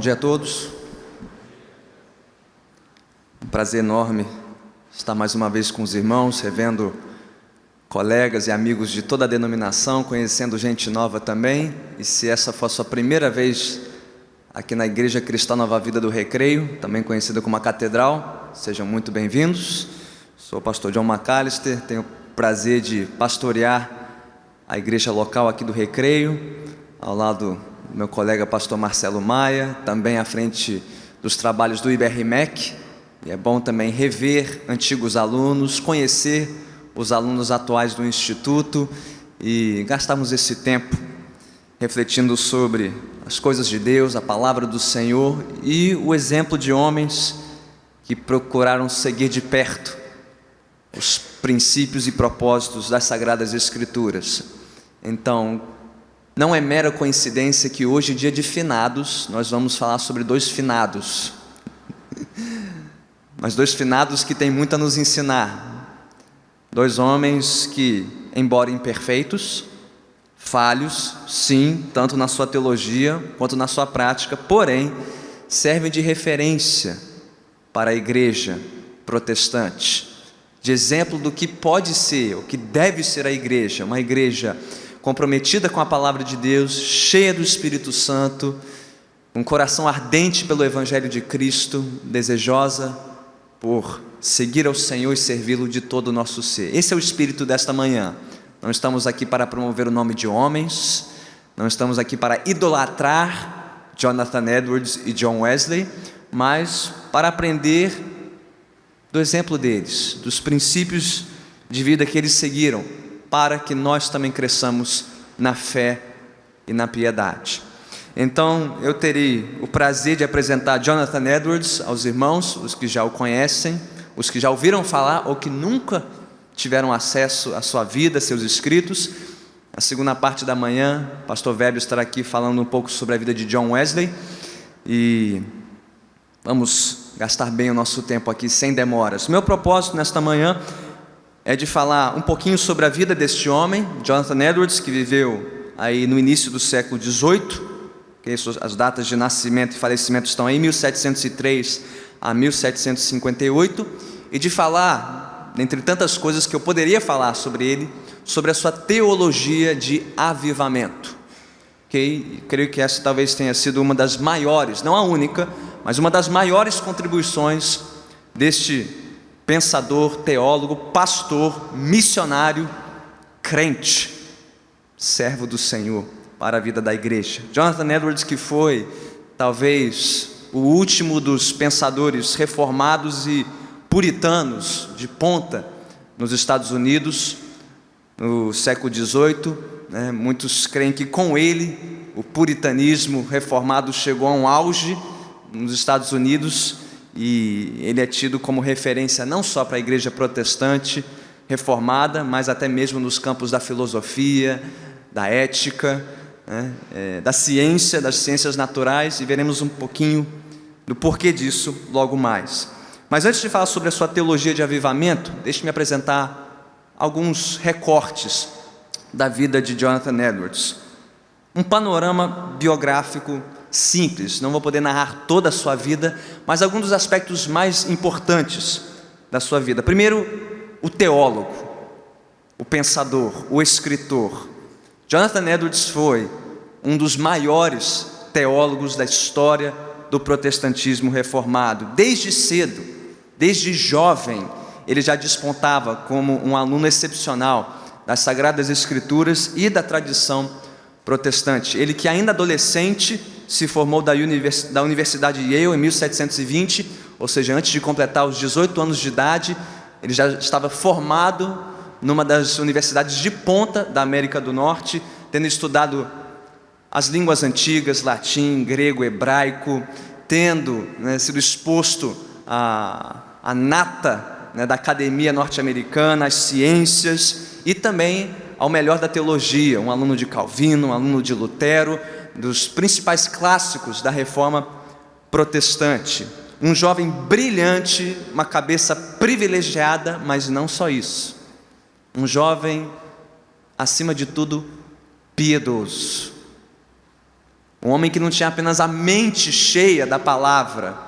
dia a todos. Um prazer enorme estar mais uma vez com os irmãos, revendo colegas e amigos de toda a denominação, conhecendo gente nova também. E se essa for a sua primeira vez aqui na Igreja Cristã Nova Vida do Recreio, também conhecida como a Catedral, sejam muito bem-vindos. Sou o pastor John McAllister, tenho o prazer de pastorear a igreja local aqui do Recreio, ao lado meu colega pastor Marcelo Maia, também à frente dos trabalhos do IBRMEC, e é bom também rever antigos alunos, conhecer os alunos atuais do Instituto e gastarmos esse tempo refletindo sobre as coisas de Deus, a palavra do Senhor e o exemplo de homens que procuraram seguir de perto os princípios e propósitos das Sagradas Escrituras. Então, não é mera coincidência que hoje, dia de finados, nós vamos falar sobre dois finados. Mas dois finados que têm muito a nos ensinar. Dois homens que, embora imperfeitos, falhos, sim, tanto na sua teologia quanto na sua prática, porém, servem de referência para a igreja protestante, de exemplo do que pode ser, o que deve ser a igreja, uma igreja comprometida com a palavra de Deus, cheia do Espírito Santo, um coração ardente pelo Evangelho de Cristo, desejosa por seguir ao Senhor e servi-lo de todo o nosso ser. Esse é o espírito desta manhã. Não estamos aqui para promover o nome de homens, não estamos aqui para idolatrar Jonathan Edwards e John Wesley, mas para aprender do exemplo deles, dos princípios de vida que eles seguiram, para que nós também cresçamos na fé e na piedade. Então, eu terei o prazer de apresentar Jonathan Edwards aos irmãos, os que já o conhecem, os que já ouviram falar ou que nunca tiveram acesso à sua vida, seus escritos. Na segunda parte da manhã, o pastor Web estará aqui falando um pouco sobre a vida de John Wesley e vamos gastar bem o nosso tempo aqui sem demoras. Meu propósito nesta manhã é de falar um pouquinho sobre a vida deste homem, Jonathan Edwards, que viveu aí no início do século XVIII, que as datas de nascimento e falecimento estão aí, 1703 a 1758, e de falar, dentre tantas coisas que eu poderia falar sobre ele, sobre a sua teologia de avivamento. Okay? Creio que essa talvez tenha sido uma das maiores, não a única, mas uma das maiores contribuições deste pensador, teólogo, pastor, missionário, crente, servo do Senhor para a vida da igreja. Jonathan Edwards, que foi talvez o último dos pensadores reformados e puritanos de ponta nos Estados Unidos, no século XVIII. Né? Muitos creem que com ele o puritanismo reformado chegou a um auge nos Estados Unidos e ele é tido como referência não só para a igreja protestante reformada, mas até mesmo nos campos da filosofia, da ética, né, é, da ciência, das ciências naturais, e veremos um pouquinho do porquê disso logo mais. Mas antes de falar sobre a sua teologia de avivamento, deixe-me apresentar alguns recortes da vida de Jonathan Edwards. Um panorama biográfico simples, não vou poder narrar toda a sua vida, mas alguns dos aspectos mais importantes da sua vida. Primeiro, o teólogo, o pensador, o escritor. Jonathan Edwards foi um dos maiores teólogos da história do protestantismo reformado. Desde cedo, desde jovem, ele já despontava como um aluno excepcional das Sagradas Escrituras e da tradição protestante. Ele que ainda adolescente se formou da, Universidade de Yale em 1720, ou seja, antes de completar os 18 anos de idade, ele já estava formado numa das universidades de ponta da América do Norte, tendo estudado as línguas antigas, latim, grego, hebraico, tendo né, sido exposto à, à nata né, da academia norte-americana, às ciências e também ao melhor da teologia, um aluno de Calvino, um aluno de Lutero, dos principais clássicos da reforma protestante. Um jovem brilhante, uma cabeça privilegiada, mas não só isso. Um jovem, acima de tudo, piedoso. Um homem que não tinha apenas a mente cheia da palavra,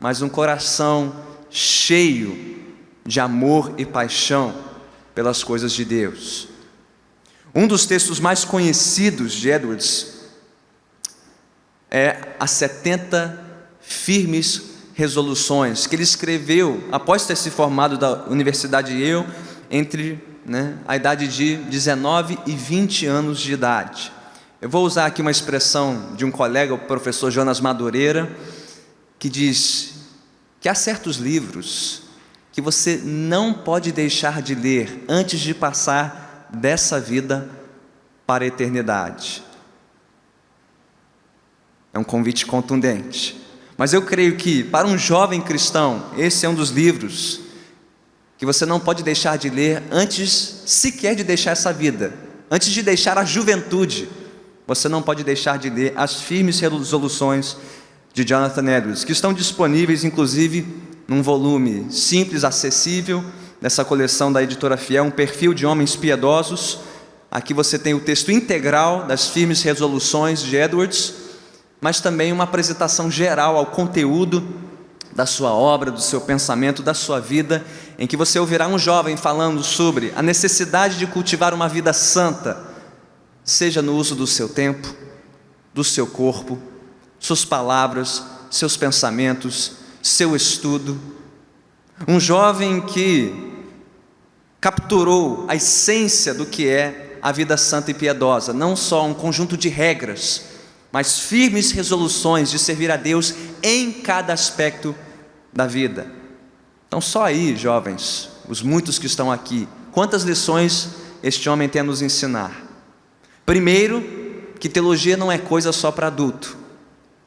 mas um coração cheio de amor e paixão pelas coisas de Deus. Um dos textos mais conhecidos de Edwards é as 70 firmes resoluções que ele escreveu após ter se formado da Universidade Yale entre né, a idade de 19 e 20 anos de idade. Eu vou usar aqui uma expressão de um colega, o professor Jonas Madureira, que diz que há certos livros que você não pode deixar de ler antes de passar dessa vida para a eternidade. É um convite contundente. Mas eu creio que, para um jovem cristão, esse é um dos livros que você não pode deixar de ler antes sequer de deixar essa vida, antes de deixar a juventude. Você não pode deixar de ler as firmes resoluções de Jonathan Edwards, que estão disponíveis, inclusive, num volume simples, acessível, nessa coleção da editora Fiel, um perfil de homens piedosos. Aqui você tem o texto integral das firmes resoluções de Edwards mas também uma apresentação geral ao conteúdo da sua obra, do seu pensamento, da sua vida, em que você ouvirá um jovem falando sobre a necessidade de cultivar uma vida santa, seja no uso do seu tempo, do seu corpo, suas palavras, seus pensamentos, seu estudo. Um jovem que capturou a essência do que é a vida santa e piedosa, não só um conjunto de regras, mas firmes resoluções de servir a Deus em cada aspecto da vida. Então, só aí, jovens, os muitos que estão aqui, quantas lições este homem tem a nos ensinar? Primeiro, que teologia não é coisa só para adulto,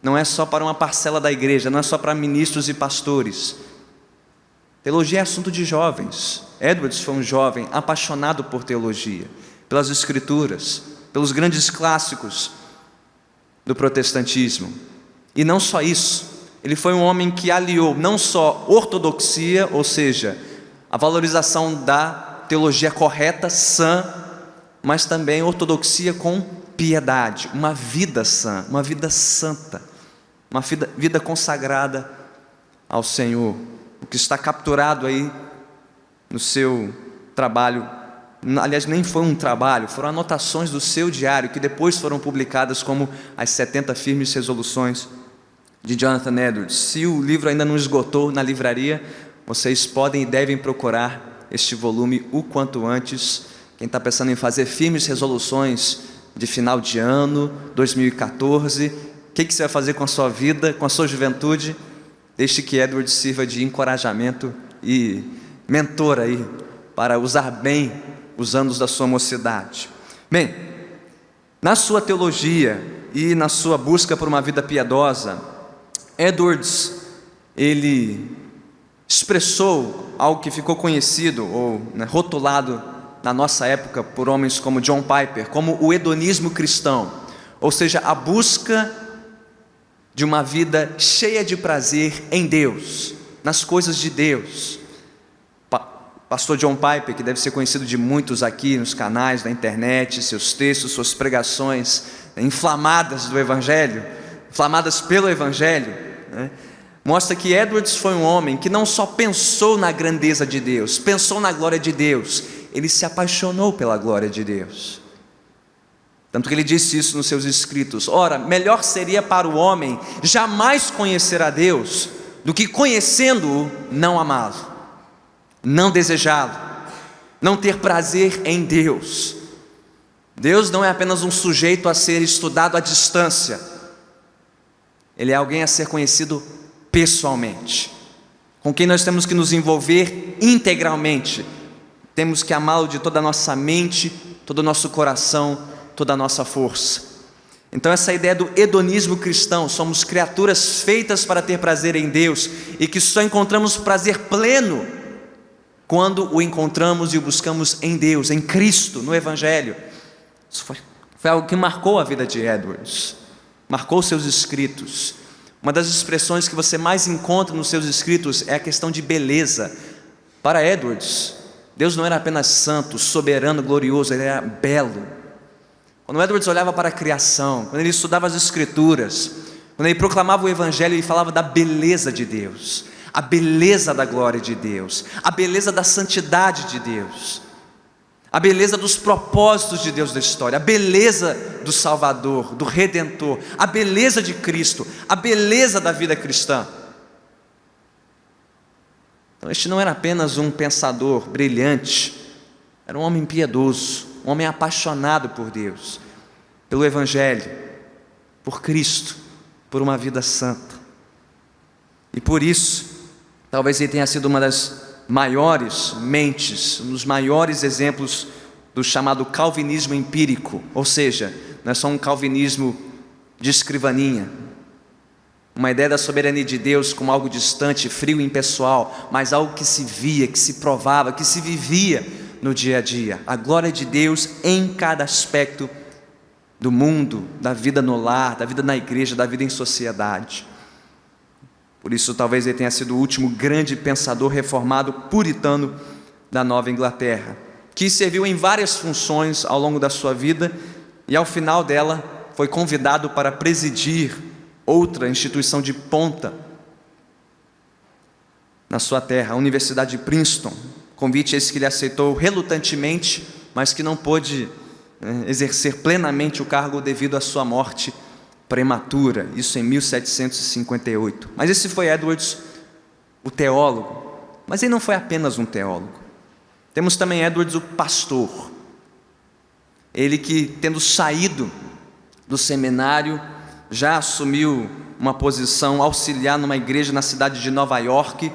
não é só para uma parcela da igreja, não é só para ministros e pastores. Teologia é assunto de jovens. Edwards foi um jovem apaixonado por teologia, pelas escrituras, pelos grandes clássicos do protestantismo. E não só isso, ele foi um homem que aliou não só ortodoxia, ou seja, a valorização da teologia correta, sã, mas também ortodoxia com piedade, uma vida sã, uma vida santa, uma vida, vida consagrada ao Senhor. O que está capturado aí no seu trabalho aliás, nem foi um trabalho, foram anotações do seu diário que depois foram publicadas como as 70 firmes resoluções de Jonathan Edwards. Se o livro ainda não esgotou na livraria, vocês podem e devem procurar este volume o quanto antes. Quem está pensando em fazer firmes resoluções de final de ano, 2014, o que, que você vai fazer com a sua vida, com a sua juventude? Deixe que Edwards sirva de encorajamento e mentor aí para usar bem os anos da sua mocidade. Bem, na sua teologia e na sua busca por uma vida piedosa, Edwards ele expressou algo que ficou conhecido ou né, rotulado na nossa época por homens como John Piper, como o hedonismo cristão, ou seja, a busca de uma vida cheia de prazer em Deus, nas coisas de Deus. Pastor John Piper, que deve ser conhecido de muitos aqui nos canais da internet, seus textos, suas pregações inflamadas do Evangelho, inflamadas pelo Evangelho, né? mostra que Edwards foi um homem que não só pensou na grandeza de Deus, pensou na glória de Deus, ele se apaixonou pela glória de Deus. Tanto que ele disse isso nos seus escritos: Ora, melhor seria para o homem jamais conhecer a Deus do que conhecendo-o, não amá-lo não desejá-lo, não ter prazer em Deus. Deus não é apenas um sujeito a ser estudado à distância, Ele é alguém a ser conhecido pessoalmente, com quem nós temos que nos envolver integralmente, temos que amá-lo de toda a nossa mente, todo o nosso coração, toda a nossa força. Então, essa ideia do hedonismo cristão, somos criaturas feitas para ter prazer em Deus e que só encontramos prazer pleno quando o encontramos e o buscamos em Deus, em Cristo, no Evangelho. Isso foi, foi algo que marcou a vida de Edwards, marcou seus escritos. Uma das expressões que você mais encontra nos seus escritos é a questão de beleza. Para Edwards, Deus não era apenas santo, soberano, glorioso, ele era belo. Quando Edwards olhava para a criação, quando ele estudava as Escrituras, quando ele proclamava o Evangelho, ele falava da beleza de Deus, a beleza da glória de Deus, a beleza da santidade de Deus, a beleza dos propósitos de Deus da história, a beleza do Salvador, do Redentor, a beleza de Cristo, a beleza da vida cristã. Então, este não era apenas um pensador brilhante, era um homem piedoso, um homem apaixonado por Deus, pelo Evangelho, por Cristo, por uma vida santa. E por isso, talvez ele tenha sido uma das maiores mentes, um dos maiores exemplos do chamado calvinismo empírico, ou seja, não é só um calvinismo de escrivaninha, uma ideia da soberania de Deus como algo distante, frio e impessoal, mas algo que se via, que se provava, que se vivia no dia a dia. A glória de Deus em cada aspecto do mundo, da vida no lar, da vida na igreja, da vida em sociedade. Por isso, talvez ele tenha sido o último grande pensador reformado puritano da Nova Inglaterra, que serviu em várias funções ao longo da sua vida e, ao final dela, foi convidado para presidir outra instituição de ponta na sua terra, a Universidade de Princeton. Convite esse que ele aceitou relutantemente, mas que não pôde né, exercer plenamente o cargo devido à sua morte prematura, isso em 1758. Mas esse foi Edwards, o teólogo. Mas ele não foi apenas um teólogo. Temos também Edwards, o pastor. Ele que, tendo saído do seminário, já assumiu uma posição auxiliar numa igreja na cidade de Nova York,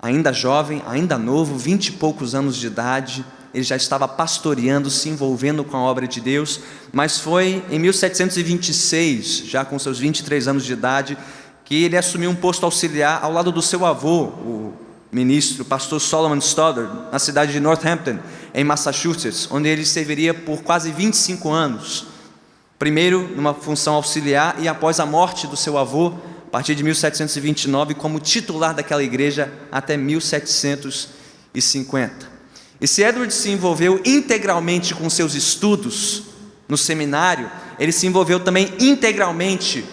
ainda jovem, ainda novo, vinte e poucos anos de idade, ele já estava pastoreando, se envolvendo com a obra de Deus, mas foi em 1726, já com seus 23 anos de idade, que ele assumiu um posto auxiliar ao lado do seu avô, o ministro, o pastor Solomon Stoddard, na cidade de Northampton, em Massachusetts, onde ele serviria por quase 25 anos. Primeiro numa função auxiliar e após a morte do seu avô, a partir de 1729, como titular daquela igreja até 1750. E se Edward se envolveu integralmente com seus estudos no seminário, ele se envolveu também integralmente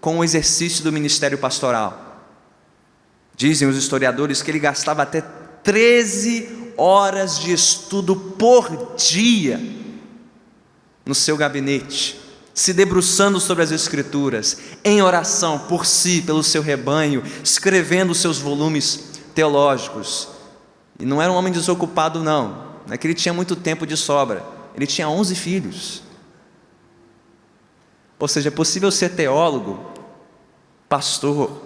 com o exercício do ministério pastoral. Dizem os historiadores que ele gastava até 13 horas de estudo por dia no seu gabinete, se debruçando sobre as Escrituras, em oração por si, pelo seu rebanho, escrevendo seus volumes teológicos. E não era um homem desocupado, não. Não é que ele tinha muito tempo de sobra. Ele tinha 11 filhos. Ou seja, é possível ser teólogo, pastor,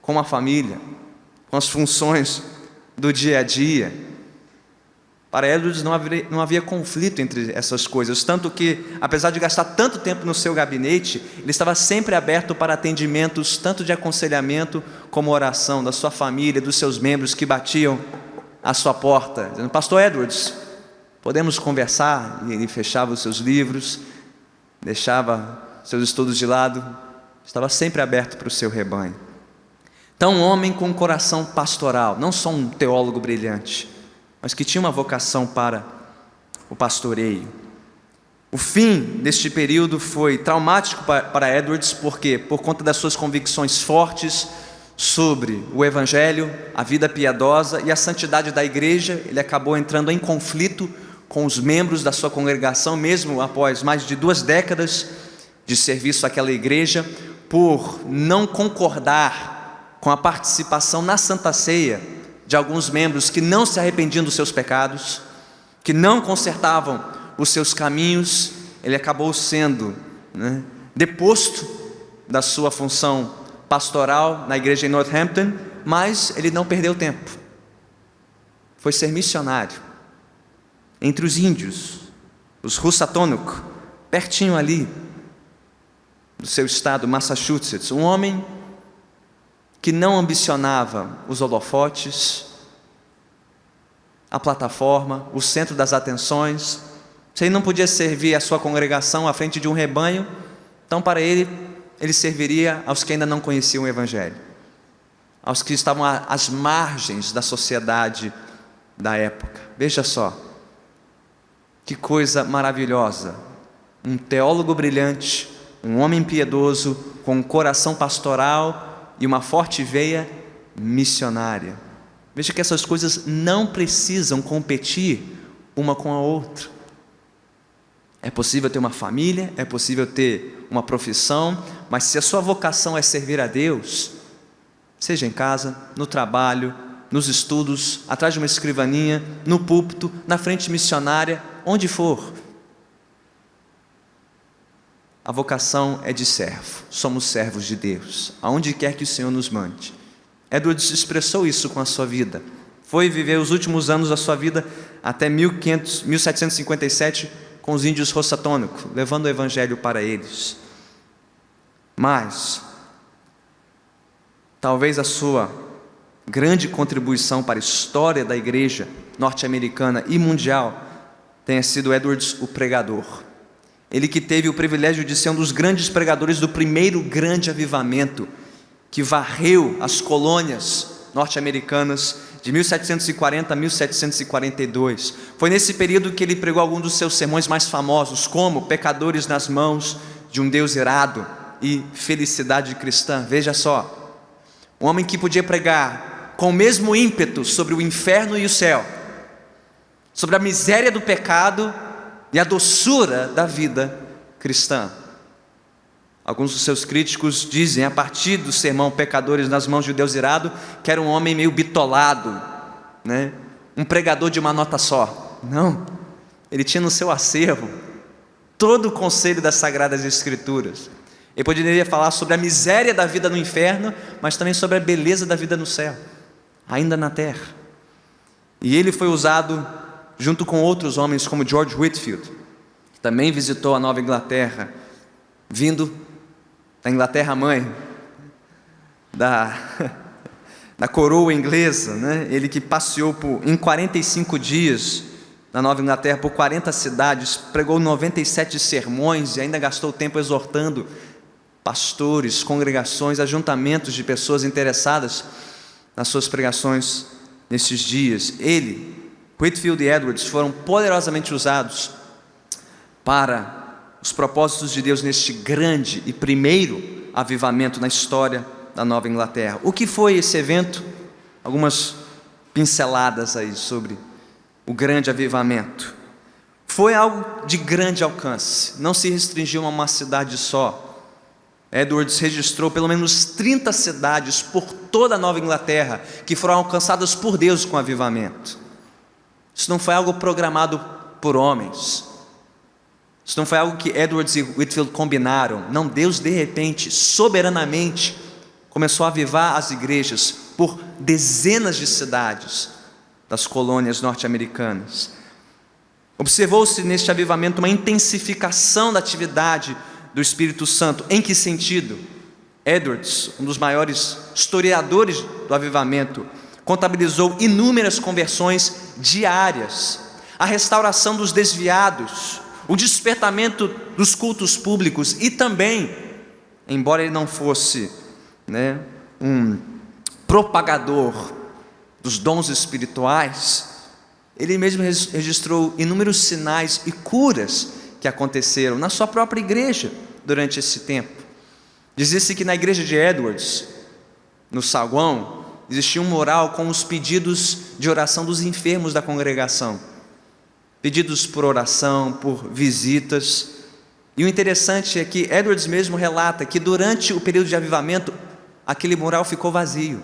com uma família, com as funções do dia a dia. Para Edwards não havia, não havia conflito entre essas coisas, tanto que, apesar de gastar tanto tempo no seu gabinete, ele estava sempre aberto para atendimentos, tanto de aconselhamento como oração da sua família, dos seus membros que batiam à sua porta, dizendo: Pastor Edwards, podemos conversar? E ele fechava os seus livros, deixava seus estudos de lado, estava sempre aberto para o seu rebanho. Então, um homem com um coração pastoral, não só um teólogo brilhante mas que tinha uma vocação para o pastoreio. O fim deste período foi traumático para Edwards, porque por conta das suas convicções fortes sobre o evangelho, a vida piedosa e a santidade da igreja, ele acabou entrando em conflito com os membros da sua congregação, mesmo após mais de duas décadas de serviço àquela igreja, por não concordar com a participação na Santa Ceia de alguns membros que não se arrependiam dos seus pecados, que não consertavam os seus caminhos, ele acabou sendo né, deposto da sua função pastoral na igreja em Northampton, mas ele não perdeu tempo. Foi ser missionário entre os índios, os Russatonuk, pertinho ali do seu estado, Massachusetts, um homem que não ambicionava os holofotes, a plataforma, o centro das atenções. Se ele não podia servir a sua congregação à frente de um rebanho, então para ele, ele serviria aos que ainda não conheciam o Evangelho, aos que estavam às margens da sociedade da época. Veja só, Que coisa maravilhosa! Um teólogo brilhante, um homem piedoso, com um coração pastoral e uma forte veia missionária. Veja que essas coisas não precisam competir uma com a outra. É possível ter uma família, é possível ter uma profissão, mas se a sua vocação é servir a Deus, seja em casa, no trabalho, nos estudos, atrás de uma escrivaninha, no púlpito, na frente missionária, onde for. A vocação é de servo, somos servos de Deus, aonde quer que o Senhor nos mande. Edwards expressou isso com a sua vida. Foi viver os últimos anos da sua vida até 1500, 1757 com os índios rossatônicos, levando o evangelho para eles. Mas, talvez a sua grande contribuição para a história da igreja norte-americana e mundial tenha sido Edwards o pregador. Ele que teve o privilégio de ser um dos grandes pregadores do primeiro grande avivamento que varreu as colônias norte-americanas de 1740 a 1742. Foi nesse período que ele pregou alguns dos seus sermões mais famosos, como Pecadores nas mãos de um Deus irado e Felicidade cristã. Veja só, um homem que podia pregar com o mesmo ímpeto sobre o inferno e o céu, sobre a miséria do pecado e a doçura da vida cristã. Alguns dos seus críticos dizem, a partir do sermão Pecadores nas mãos de Deus irado, que era um homem meio bitolado, né? um pregador de uma nota só. Não, ele tinha no seu acervo todo o conselho das Sagradas Escrituras. Ele poderia falar sobre a miséria da vida no inferno, mas também sobre a beleza da vida no céu, ainda na terra. E ele foi usado junto com outros homens, como George Whitfield, que também visitou a Nova Inglaterra, vindo da Inglaterra mãe, da, da coroa inglesa, né? ele que passeou por, em 45 dias na Nova Inglaterra por 40 cidades, pregou 97 sermões e ainda gastou tempo exortando pastores, congregações, ajuntamentos de pessoas interessadas nas suas pregações nesses dias. Ele, Whitfield e Edwards foram poderosamente usados para os propósitos de Deus neste grande e primeiro avivamento na história da Nova Inglaterra. O que foi esse evento? Algumas pinceladas aí sobre o grande avivamento. Foi algo de grande alcance, não se restringiu a uma cidade só. Edwards registrou pelo menos 30 cidades por toda a Nova Inglaterra que foram alcançadas por Deus com avivamento. Isso não foi algo programado por homens, isso não foi algo que Edwards e Whitfield combinaram. Não, Deus de repente, soberanamente, começou a avivar as igrejas por dezenas de cidades das colônias norte-americanas. Observou-se neste avivamento uma intensificação da atividade do Espírito Santo. Em que sentido? Edwards, um dos maiores historiadores do avivamento, contabilizou inúmeras conversões diárias, a restauração dos desviados, o despertamento dos cultos públicos e também, embora ele não fosse né, um propagador dos dons espirituais, ele mesmo registrou inúmeros sinais e curas que aconteceram na sua própria igreja durante esse tempo. Dizia-se que na igreja de Edwards, no saguão, existia um mural com os pedidos de oração dos enfermos da congregação pedidos por oração, por visitas. E o interessante é que Edwards mesmo relata que durante o período de avivamento, aquele mural ficou vazio.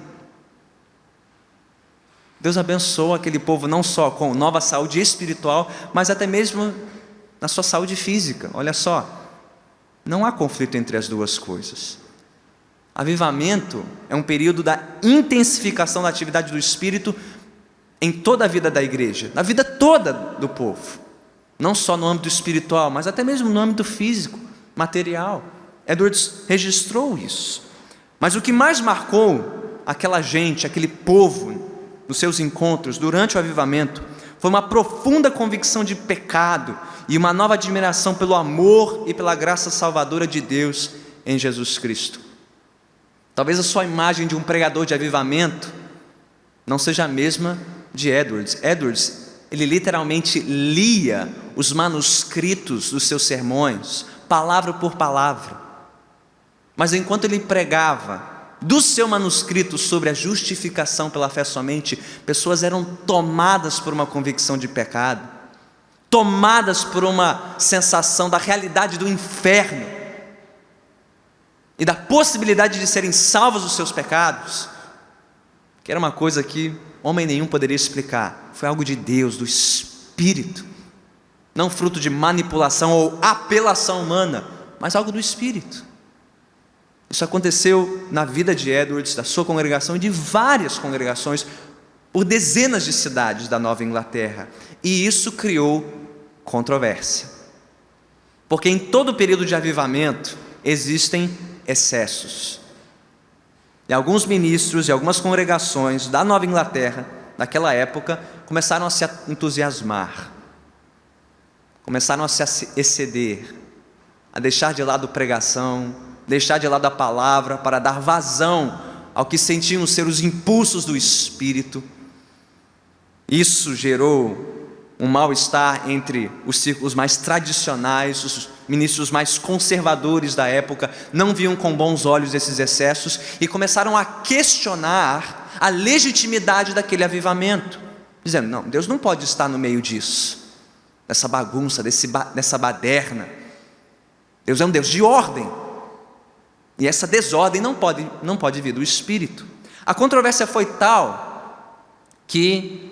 Deus abençoou aquele povo não só com nova saúde espiritual, mas até mesmo na sua saúde física. Olha só, não há conflito entre as duas coisas. Avivamento é um período da intensificação da atividade do Espírito em toda a vida da igreja, na vida toda do povo, não só no âmbito espiritual, mas até mesmo no âmbito físico, material. Edwards registrou isso. Mas o que mais marcou aquela gente, aquele povo, nos seus encontros durante o avivamento, foi uma profunda convicção de pecado e uma nova admiração pelo amor e pela graça salvadora de Deus em Jesus Cristo. Talvez a sua imagem de um pregador de avivamento não seja a mesma de Edwards. Edwards ele literalmente lia os manuscritos dos seus sermões, palavra por palavra. Mas enquanto ele pregava do seu manuscrito sobre a justificação pela fé somente, pessoas eram tomadas por uma convicção de pecado, tomadas por uma sensação da realidade do inferno e da possibilidade de serem salvos dos seus pecados, que era uma coisa que homem nenhum poderia explicar, foi algo de Deus, do Espírito, não fruto de manipulação ou apelação humana, mas algo do Espírito. Isso aconteceu na vida de Edwards, da sua congregação e de várias congregações por dezenas de cidades da Nova Inglaterra. E isso criou controvérsia. Porque em todo período de avivamento existem excessos. E alguns ministros e algumas congregações da Nova Inglaterra, naquela época, começaram a se entusiasmar, começaram a se exceder, a deixar de lado pregação, deixar de lado a palavra para dar vazão ao que sentiam ser os impulsos do Espírito. Isso gerou um mal-estar entre os círculos mais tradicionais, os ministros mais conservadores da época, não viam com bons olhos esses excessos e começaram a questionar a legitimidade daquele avivamento, dizendo: não, Deus não pode estar no meio disso, dessa bagunça, desse, dessa baderna. Deus é um Deus de ordem. E essa desordem não pode, não pode vir do Espírito. A controvérsia foi tal que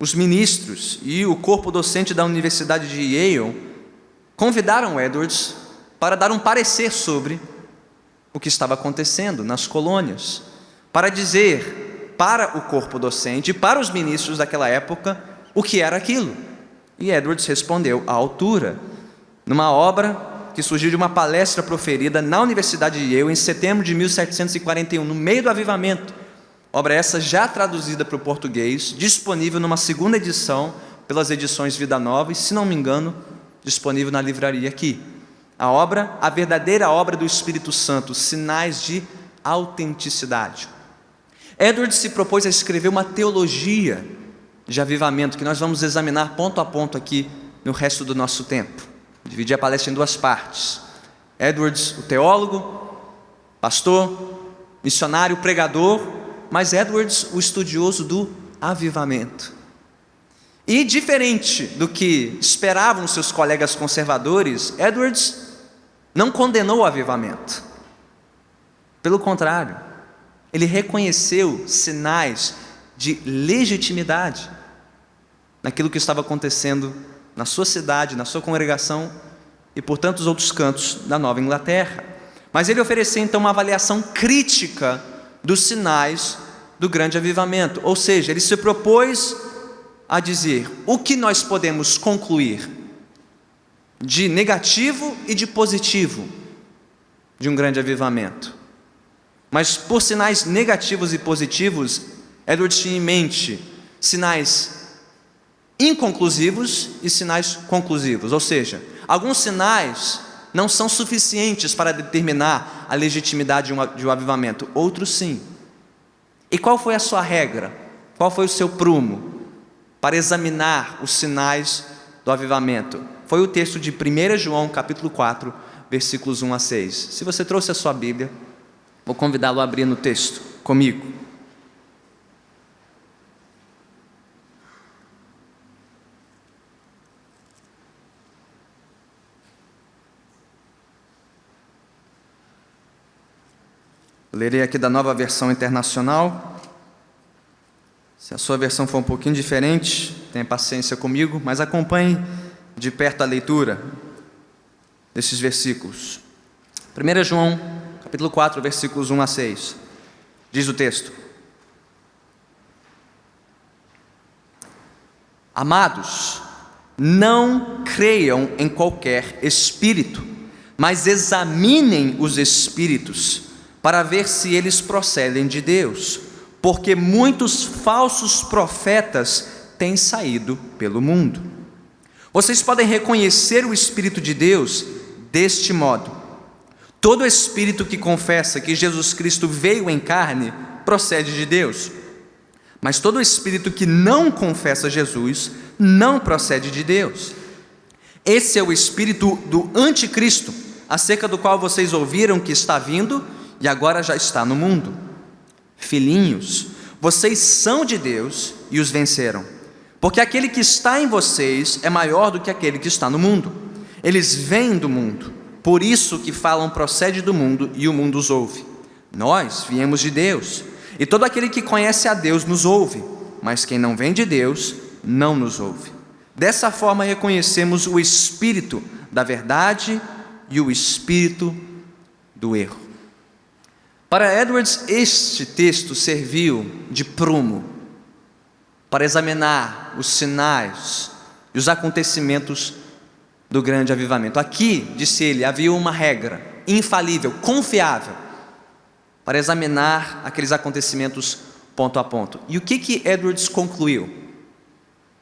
os ministros e o corpo docente da Universidade de Yale convidaram Edwards para dar um parecer sobre o que estava acontecendo nas colônias, para dizer para o corpo docente e para os ministros daquela época o que era aquilo. E Edwards respondeu à altura, numa obra que surgiu de uma palestra proferida na Universidade de Yale em setembro de 1741, no meio do avivamento. Obra essa já traduzida para o português, disponível numa segunda edição pelas edições Vida Nova e, se não me engano, disponível na livraria aqui. A obra, a verdadeira obra do Espírito Santo, sinais de autenticidade. Edward se propôs a escrever uma teologia de avivamento que nós vamos examinar ponto a ponto aqui no resto do nosso tempo. Dividi a palestra em duas partes. Edwards, o teólogo, pastor, missionário, pregador, mas Edwards, o estudioso do avivamento. E diferente do que esperavam seus colegas conservadores, Edwards não condenou o avivamento. Pelo contrário, ele reconheceu sinais de legitimidade naquilo que estava acontecendo na sua cidade, na sua congregação e por tantos outros cantos da Nova Inglaterra. Mas ele ofereceu então uma avaliação crítica dos sinais do grande avivamento, ou seja, ele se propôs a dizer o que nós podemos concluir de negativo e de positivo de um grande avivamento. Mas por sinais negativos e positivos, Edward tinha em mente sinais inconclusivos e sinais conclusivos. Ou seja, alguns sinais não são suficientes para determinar a legitimidade de um avivamento, outros sim. E qual foi a sua regra? Qual foi o seu prumo para examinar os sinais do avivamento? Foi o texto de 1 João, capítulo 4, versículos 1 a 6. Se você trouxe a sua Bíblia, vou convidá-lo a abrir no texto comigo. Lerei aqui da nova versão internacional. Se a sua versão for um pouquinho diferente, tenha paciência comigo, mas acompanhe de perto a leitura desses versículos. 1 João, capítulo 4, versículos 1 a 6. Diz o texto: Amados, não creiam em qualquer espírito, mas examinem os espíritos para ver se eles procedem de Deus, porque muitos falsos profetas têm saído pelo mundo. Vocês podem reconhecer o Espírito de Deus deste modo: todo espírito que confessa que Jesus Cristo veio em carne procede de Deus, mas todo espírito que não confessa Jesus não procede de Deus. Esse é o espírito do anticristo, acerca do qual vocês ouviram que está vindo e agora já está no mundo. Filhinhos, vocês são de Deus e os venceram, porque aquele que está em vocês é maior do que aquele que está no mundo. Eles vêm do mundo, por isso que falam procede do mundo e o mundo os ouve. Nós viemos de Deus, e todo aquele que conhece a Deus nos ouve, mas quem não vem de Deus não nos ouve. Dessa forma reconhecemos o espírito da verdade e o espírito do erro. Para Edwards, este texto serviu de prumo para examinar os sinais e os acontecimentos do grande avivamento. Aqui, disse ele, havia uma regra infalível, confiável, para examinar aqueles acontecimentos ponto a ponto. E o que que Edwards concluiu?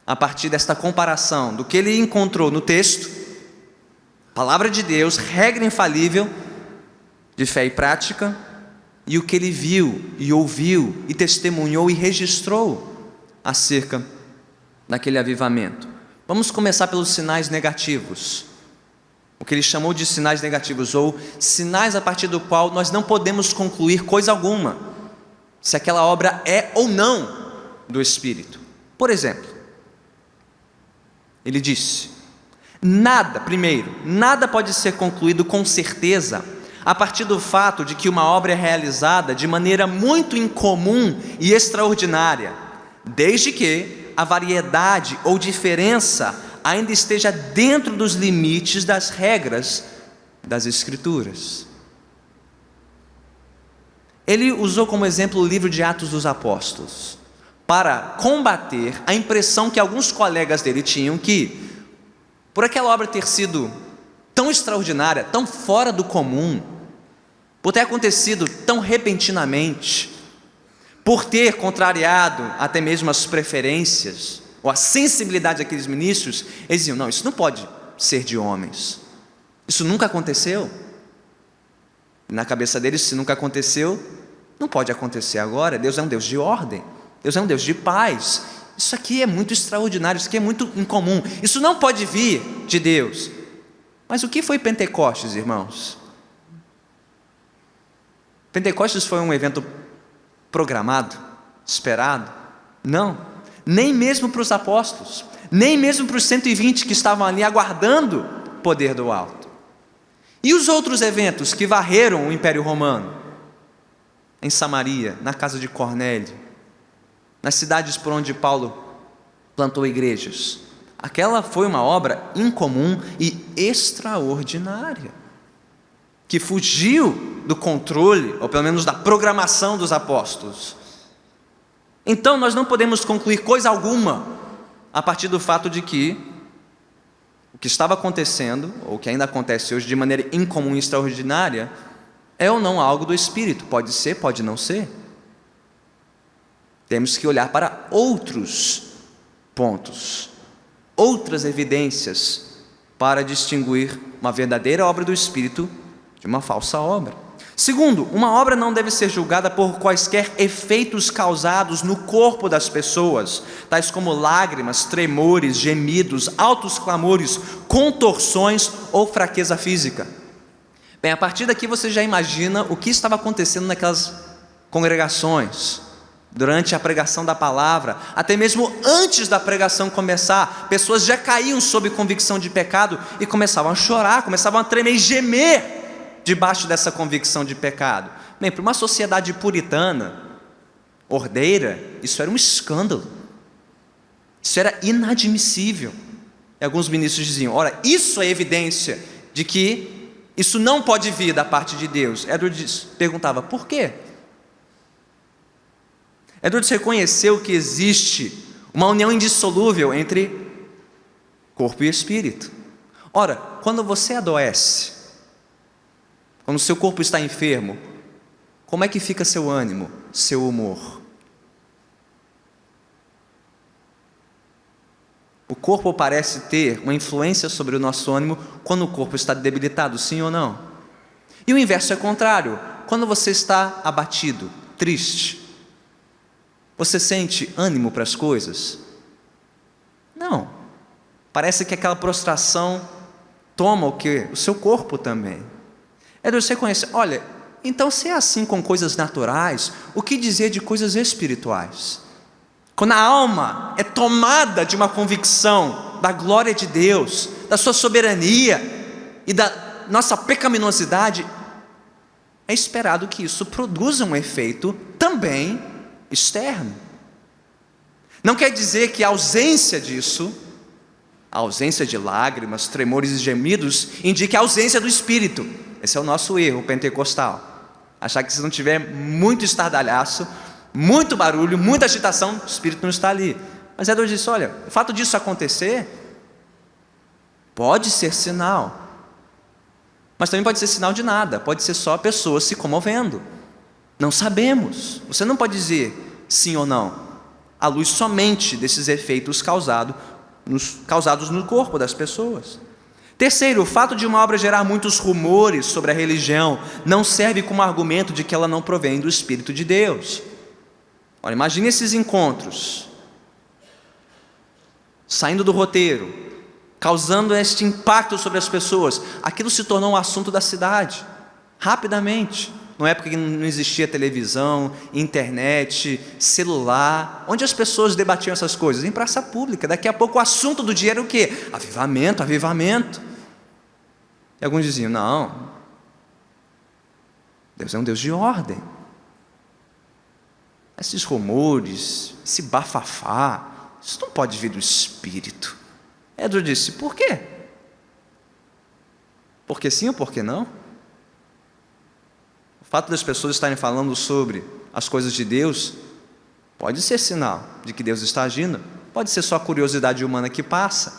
A partir desta comparação do que ele encontrou no texto, palavra de Deus, regra infalível de fé e prática, e o que ele viu e ouviu e testemunhou e registrou acerca daquele avivamento. Vamos começar pelos sinais negativos. O que ele chamou de sinais negativos, ou sinais a partir do qual nós não podemos concluir coisa alguma, se aquela obra é ou não do Espírito. Por exemplo, ele disse: nada, primeiro, nada pode ser concluído com certeza a partir do fato de que uma obra é realizada de maneira muito incomum e extraordinária, desde que a variedade ou diferença ainda esteja dentro dos limites das regras das Escrituras. Ele usou como exemplo o livro de Atos dos Apóstolos, para combater a impressão que alguns colegas dele tinham que, por aquela obra ter sido tão extraordinária, tão fora do comum, por ter acontecido tão repentinamente, por ter contrariado até mesmo as preferências ou a sensibilidade daqueles ministros, eles diziam: não, isso não pode ser de homens, isso nunca aconteceu. Na cabeça deles, se nunca aconteceu, não pode acontecer agora. Deus é um Deus de ordem, Deus é um Deus de paz. Isso aqui é muito extraordinário, isso aqui é muito incomum, isso não pode vir de Deus. Mas o que foi Pentecostes, irmãos? Pentecostes foi um evento programado, esperado? Não, nem mesmo para os apóstolos, nem mesmo para os 120 que estavam ali aguardando o poder do alto. E os outros eventos que varreram o Império Romano? Em Samaria, na casa de Cornélio, nas cidades por onde Paulo plantou igrejas. Aquela foi uma obra incomum e extraordinária, que fugiu do controle, ou pelo menos da programação dos apóstolos. Então nós não podemos concluir coisa alguma a partir do fato de que o que estava acontecendo, ou que ainda acontece hoje de maneira incomum e extraordinária, é ou não algo do Espírito. Pode ser, pode não ser. Temos que olhar para outros pontos, outras evidências, para distinguir uma verdadeira obra do Espírito de uma falsa obra. Segundo, uma obra não deve ser julgada por quaisquer efeitos causados no corpo das pessoas, tais como lágrimas, tremores, gemidos, altos clamores, contorções ou fraqueza física. Bem, a partir daqui você já imagina o que estava acontecendo naquelas congregações, durante a pregação da palavra, até mesmo antes da pregação começar, pessoas já caíam sob convicção de pecado e começavam a chorar, começavam a tremer e gemer debaixo dessa convicção de pecado? Bem, para uma sociedade puritana, ordeira, isso era um escândalo. Isso era inadmissível. E alguns ministros diziam: ora, isso é evidência de que isso não pode vir da parte de Deus. Edwards perguntava: por quê? Edwards reconheceu que existe uma união indissolúvel entre corpo e espírito. Ora, quando você adoece, quando o seu corpo está enfermo, como é que fica seu ânimo, seu humor? O corpo parece ter uma influência sobre o nosso ânimo quando o corpo está debilitado, sim ou não? E o inverso é contrário. Quando você está abatido, triste, você sente ânimo para as coisas? Não. Parece que aquela prostração toma o que? O seu corpo também. É de você conhecer, olha, então se é assim com coisas naturais, o que dizer de coisas espirituais? Quando a alma é tomada de uma convicção da glória de Deus, da sua soberania e da nossa pecaminosidade, é esperado que isso produza um efeito também externo. Não quer dizer que a ausência disso, a ausência de lágrimas, tremores e gemidos, indique a ausência do Espírito. Esse é o nosso erro pentecostal. Achar que se não tiver muito estardalhaço, muito barulho, muita agitação, o Espírito não está ali. Mas Edward disse: olha, o fato disso acontecer pode ser sinal, mas também pode ser sinal de nada, pode ser só pessoas se comovendo. Não sabemos. Você não pode dizer sim ou não, à luz somente desses efeitos causado, nos, causados no corpo das pessoas. Terceiro, o fato de uma obra gerar muitos rumores sobre a religião não serve como argumento de que ela não provém do Espírito de Deus. Olha, imagine esses encontros saindo do roteiro, causando este impacto sobre as pessoas. Aquilo se tornou um assunto da cidade, rapidamente. Numa época que não existia televisão, internet, celular, onde as pessoas debatiam essas coisas? Em praça pública. Daqui a pouco o assunto do dia era o quê? Avivamento, avivamento. E alguns diziam: não, Deus é um Deus de ordem. Esses rumores, esse bafafá, isso não pode vir do Espírito. Edro disse: por quê? Porque sim ou porque não? Fato das pessoas estarem falando sobre as coisas de Deus pode ser sinal de que Deus está agindo, pode ser só curiosidade humana que passa,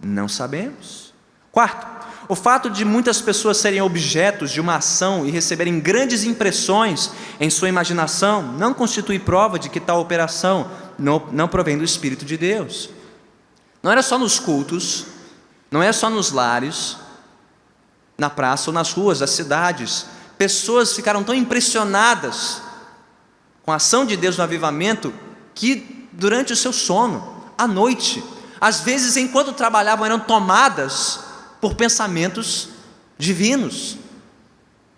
não sabemos. Quarto, o fato de muitas pessoas serem objetos de uma ação e receberem grandes impressões em sua imaginação não constitui prova de que tal operação não, não provém do Espírito de Deus. Não era só nos cultos, não é só nos lares, na praça ou nas ruas das cidades. Pessoas ficaram tão impressionadas com a ação de Deus no avivamento que durante o seu sono, à noite, às vezes enquanto trabalhavam eram tomadas por pensamentos divinos,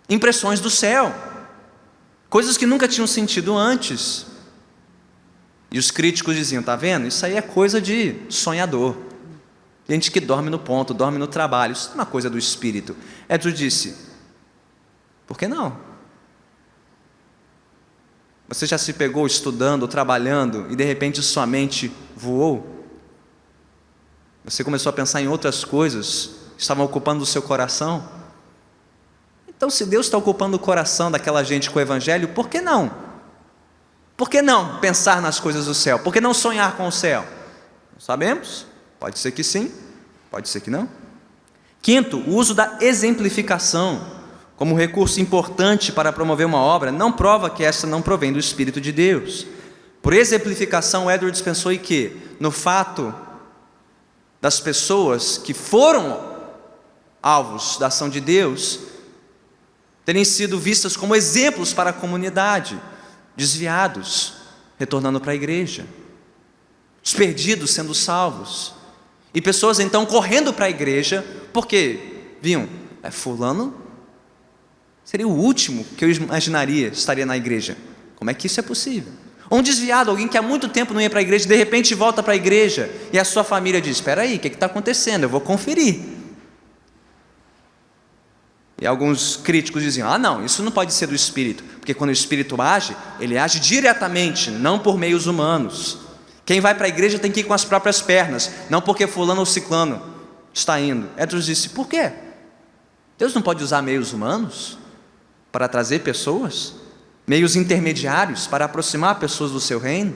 impressões do céu, coisas que nunca tinham sentido antes. E os críticos diziam: tá vendo? Isso aí é coisa de sonhador. Gente que dorme no ponto, dorme no trabalho. Isso é uma coisa do espírito. Edson disse: por que não? Você já se pegou estudando, trabalhando e de repente sua mente voou? Você começou a pensar em outras coisas que estavam ocupando o seu coração? Então, se Deus está ocupando o coração daquela gente com o Evangelho, por que não? Por que não pensar nas coisas do céu? Por que não sonhar com o céu? Não sabemos. Pode ser que sim, pode ser que não. Quinto, o uso da exemplificação como recurso importante para promover uma obra não prova que essa não provém do Espírito de Deus. Por exemplificação, Edwards pensou em que, no fato das pessoas que foram alvos da ação de Deus terem sido vistas como exemplos para a comunidade desviados, retornando para a igreja, os perdidos sendo salvos, e pessoas então correndo para a igreja, porque viam, é fulano seria o último que eu imaginaria estaria na igreja. Como é que isso é possível? Um desviado, alguém que há muito tempo não ia para a igreja, de repente volta para a igreja e a sua família diz: Espera aí, o que está acontecendo? Eu vou conferir. E alguns críticos diziam: ah, não, isso não pode ser do Espírito, porque quando o Espírito age, ele age diretamente, não por meios humanos. Quem vai para a igreja tem que ir com as próprias pernas, não porque Fulano ou Ciclano está indo. Edros disse: por quê? Deus não pode usar meios humanos para trazer pessoas, meios intermediários para aproximar pessoas do seu reino?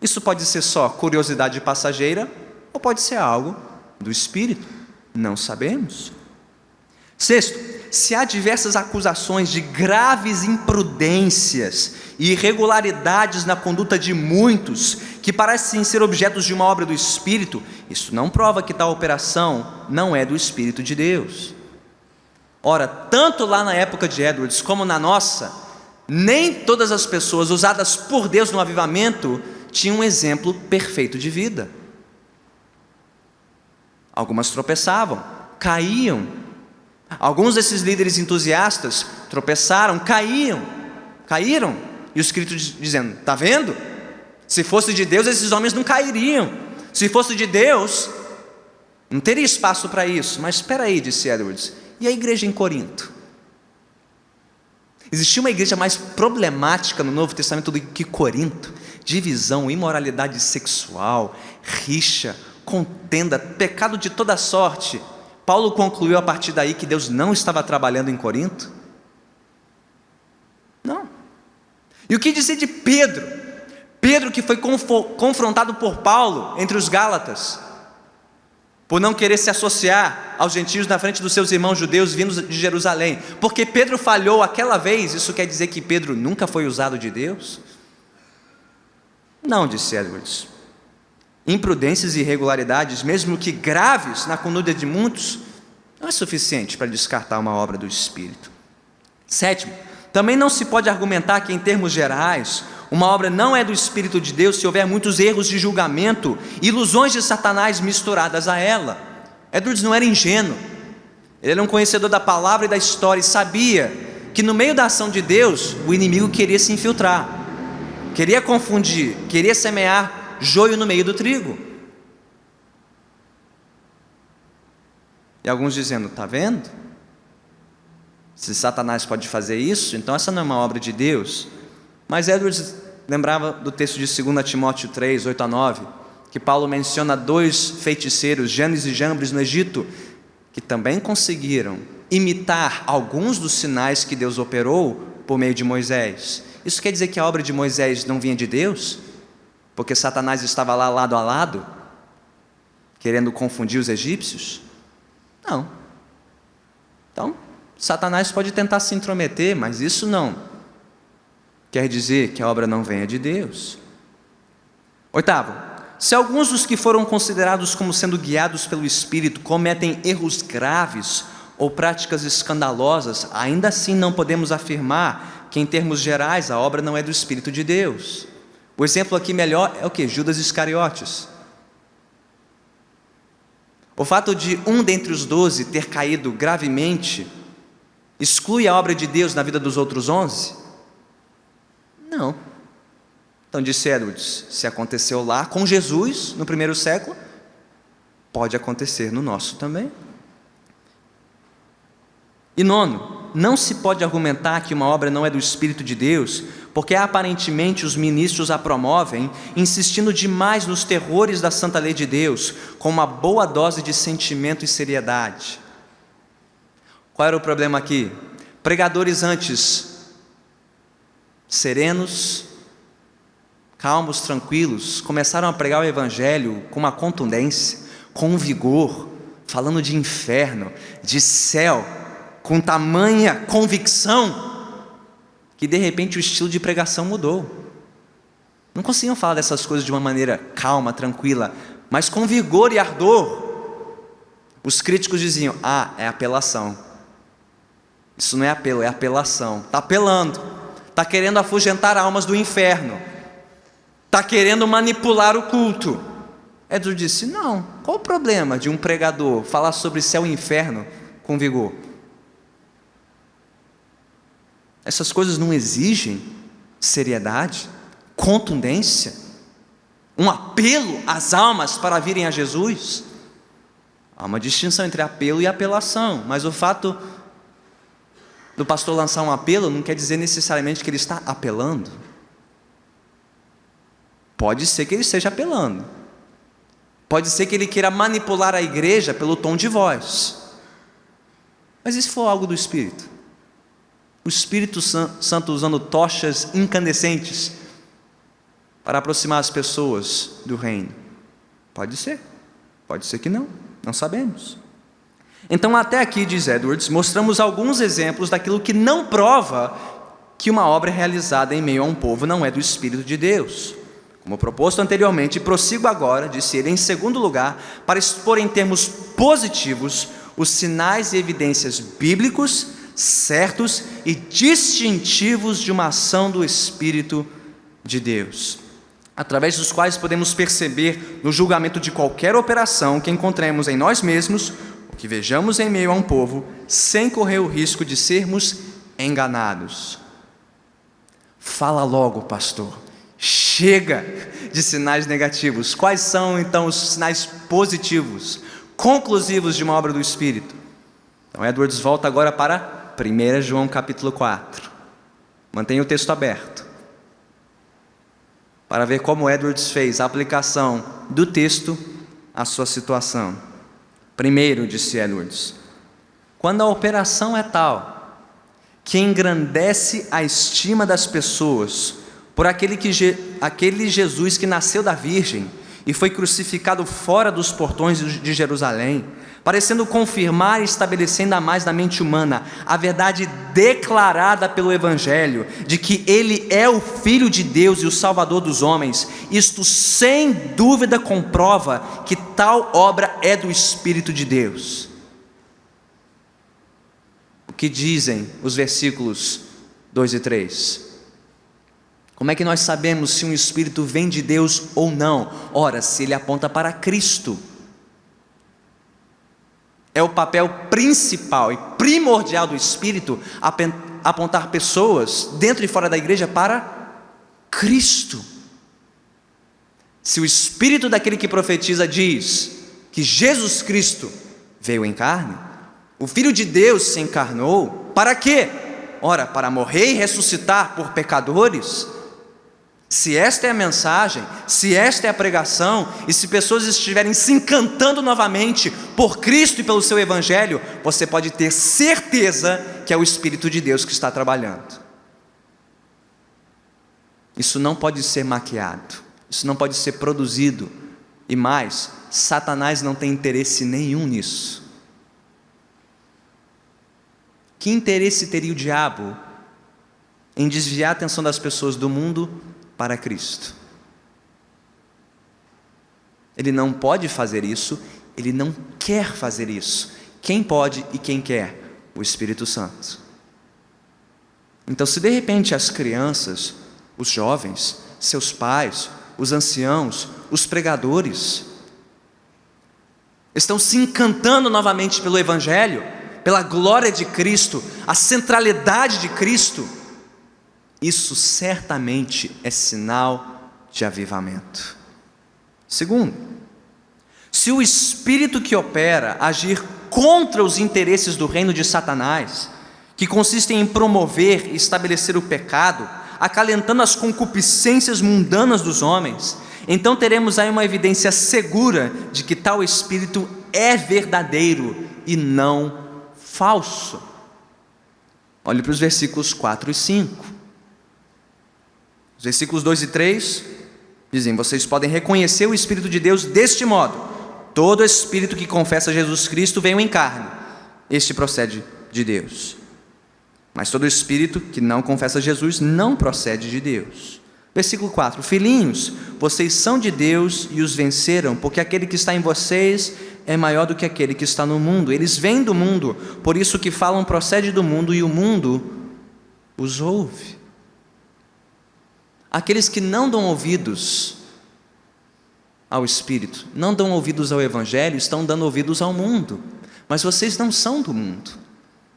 Isso pode ser só curiosidade passageira ou pode ser algo do Espírito, não sabemos. Sexto, se há diversas acusações de graves imprudências e irregularidades na conduta de muitos que parecem ser objetos de uma obra do Espírito, isso não prova que tal operação não é do Espírito de Deus. Ora, tanto lá na época de Edwards como na nossa, nem todas as pessoas usadas por Deus no avivamento tinham um exemplo perfeito de vida. Algumas tropeçavam, caíam. Alguns desses líderes entusiastas tropeçaram, caíam, caíram. E o escrito dizendo: Está vendo? Se fosse de Deus, esses homens não cairiam. Se fosse de Deus, não teria espaço para isso. Mas espera aí, disse Edwards. E a igreja em Corinto? Existia uma igreja mais problemática no Novo Testamento do que Corinto? Divisão, imoralidade sexual, rixa, contenda, pecado de toda sorte. Paulo concluiu a partir daí que Deus não estava trabalhando em Corinto? Não. E o que dizer de Pedro? Pedro que foi confrontado por Paulo entre os Gálatas, por não querer se associar aos gentios na frente dos seus irmãos judeus vindos de Jerusalém, porque Pedro falhou aquela vez, isso quer dizer que Pedro nunca foi usado de Deus? Não, disse Edwards. Imprudências e irregularidades, mesmo que graves na conduta de muitos, não é suficiente para descartar uma obra do Espírito. Sétimo, também não se pode argumentar que, em termos gerais, uma obra não é do Espírito de Deus se houver muitos erros de julgamento, ilusões de Satanás misturadas a ela. Edwards não era ingênuo, ele era um conhecedor da palavra e da história e sabia que no meio da ação de Deus o inimigo queria se infiltrar, queria confundir, queria semear joio no meio do trigo. E alguns dizendo: está vendo? Se Satanás pode fazer isso, então essa não é uma obra de Deus. Mas Edwards lembrava do texto de 2 Timóteo 3, 8 a 9, que Paulo menciona dois feiticeiros, Janes e Jambres, no Egito, que também conseguiram imitar alguns dos sinais que Deus operou por meio de Moisés. Isso quer dizer que a obra de Moisés não vinha de Deus? porque Satanás estava lá lado a lado, querendo confundir os egípcios? Não. Então, Satanás pode tentar se intrometer, mas isso não quer dizer que a obra não venha de Deus. Oitavo, se alguns dos que foram considerados como sendo guiados pelo Espírito cometem erros graves ou práticas escandalosas, ainda assim não podemos afirmar que, em termos gerais, a obra não é do Espírito de Deus. O exemplo aqui melhor é o que? Judas Iscariotes. O fato de um dentre os doze ter caído gravemente exclui a obra de Deus na vida dos outros onze? Não. Então disse Edwards: se aconteceu lá com Jesus no primeiro século, pode acontecer no nosso também. E nono, não se pode argumentar que uma obra não é do Espírito de Deus porque aparentemente os ministros a promovem, insistindo demais nos terrores da santa lei de Deus, com uma boa dose de sentimento e seriedade. Qual era o problema aqui? Pregadores antes serenos, calmos, tranquilos, começaram a pregar o evangelho com uma contundência, com um vigor, falando de inferno, de céu, com tamanha convicção que de repente o estilo de pregação mudou. Não conseguiam falar dessas coisas de uma maneira calma, tranquila, mas com vigor e ardor. Os críticos diziam: ah, é apelação. Isso não é apelo, é apelação. Está apelando, está querendo afugentar almas do inferno, está querendo manipular o culto. Edward disse: não, qual o problema de um pregador falar sobre céu e inferno com vigor? Essas coisas não exigem seriedade, contundência, um apelo às almas para virem a Jesus. Há uma distinção entre apelo e apelação, mas o fato do pastor lançar um apelo não quer dizer necessariamente que ele está apelando. Pode ser que ele esteja apelando. Pode ser que ele queira manipular a igreja pelo tom de voz. Mas se for algo do Espírito? o Espírito Santo usando tochas incandescentes para aproximar as pessoas do reino? Pode ser, pode ser que não, não sabemos. Então, até aqui, diz Edwards, mostramos alguns exemplos daquilo que não prova que uma obra realizada em meio a um povo não é do Espírito de Deus. Como proposto anteriormente, prossigo agora, disse ele, em segundo lugar, para expor em termos positivos os sinais e evidências bíblicos certos e distintivos de uma ação do Espírito de Deus. através dos quais podemos perceber no julgamento de qualquer operação que encontremos em nós mesmos, que vejamos em meio a um povo, sem correr o risco de sermos enganados. Fala logo, pastor. Chega de sinais negativos. Quais são então os sinais positivos, conclusivos de uma obra do Espírito? Então, Edwards volta agora para 1 João capítulo 4. Mantenha o texto aberto para ver como Edwards fez a aplicação do texto à sua situação. Primeiro, disse Edwards, quando a operação é tal que engrandece a estima das pessoas por aquele, que, aquele Jesus que nasceu da Virgem e foi crucificado fora dos portões de Jerusalém, parecendo confirmar e estabelecendo ainda mais na mente humana a verdade declarada pelo Evangelho de que Ele é o Filho de Deus e o Salvador dos homens, isto sem dúvida comprova que tal obra é do Espírito de Deus. O que dizem os versículos 2 e 3? Como é que nós sabemos se um espírito vem de Deus ou não? Ora, se ele aponta para Cristo é o papel principal e primordial do Espírito apontar pessoas dentro e fora da igreja para Cristo. Se o Espírito daquele que profetiza diz que Jesus Cristo veio em carne, o Filho de Deus se encarnou, para quê? Ora, para morrer e ressuscitar por pecadores, se esta é a mensagem, se esta é a pregação, e se pessoas estiverem se encantando novamente por Cristo e pelo seu Evangelho, você pode ter certeza que é o Espírito de Deus que está trabalhando. Isso não pode ser maquiado, isso não pode ser produzido, e mais, Satanás não tem interesse nenhum nisso. Que interesse teria o diabo em desviar a atenção das pessoas do mundo para Cristo. Ele não pode fazer isso, ele não quer fazer isso. Quem pode e quem quer? O Espírito Santo. Então, se de repente as crianças, os jovens, seus pais, os anciãos, os pregadores, estão se encantando novamente pelo Evangelho, pela glória de Cristo, a centralidade de Cristo, isso certamente é sinal de avivamento. Segundo, se o espírito que opera agir contra os interesses do reino de Satanás, que consistem em promover e estabelecer o pecado, acalentando as concupiscências mundanas dos homens, então teremos aí uma evidência segura de que tal espírito é verdadeiro e não falso. Olhe para os versículos 4 e 5. Os versículos 2 e 3 dizem: Vocês podem reconhecer o Espírito de Deus deste modo: todo espírito que confessa Jesus Cristo veio em carne, este procede de Deus. Mas todo espírito que não confessa Jesus não procede de Deus. Versículo 4: Filhinhos, vocês são de Deus e os venceram, porque aquele que está em vocês é maior do que aquele que está no mundo. Eles vêm do mundo, por isso que falam procede do mundo e o mundo os ouve. Aqueles que não dão ouvidos ao Espírito, não dão ouvidos ao Evangelho, estão dando ouvidos ao mundo. Mas vocês não são do mundo,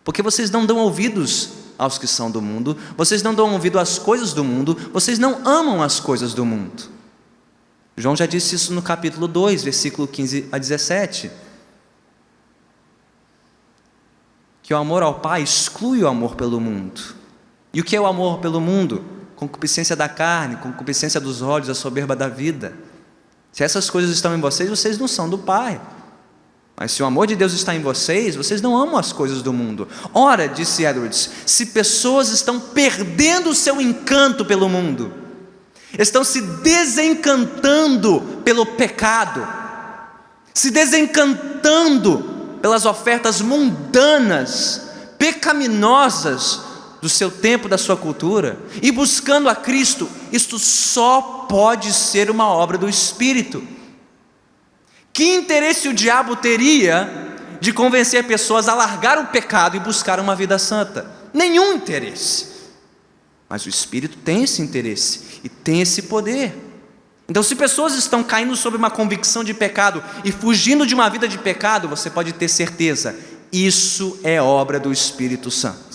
porque vocês não dão ouvidos aos que são do mundo, vocês não dão ouvido às coisas do mundo, vocês não amam as coisas do mundo. João já disse isso no capítulo 2, versículo 15 a 17. Que o amor ao Pai exclui o amor pelo mundo. E o que é o amor pelo mundo? Concupiscência da carne, concupiscência dos olhos, a soberba da vida. Se essas coisas estão em vocês, vocês não são do Pai. Mas se o amor de Deus está em vocês, vocês não amam as coisas do mundo. Ora, disse Edwards, se pessoas estão perdendo o seu encanto pelo mundo, estão se desencantando pelo pecado, se desencantando pelas ofertas mundanas, pecaminosas do seu tempo, da sua cultura, e buscando a Cristo, isto só pode ser uma obra do Espírito. Que interesse o diabo teria de convencer pessoas a largar o pecado e buscar uma vida santa? Nenhum interesse. Mas o Espírito tem esse interesse e tem esse poder. Então, se pessoas estão caindo sobre uma convicção de pecado e fugindo de uma vida de pecado, você pode ter certeza, isso é obra do Espírito Santo.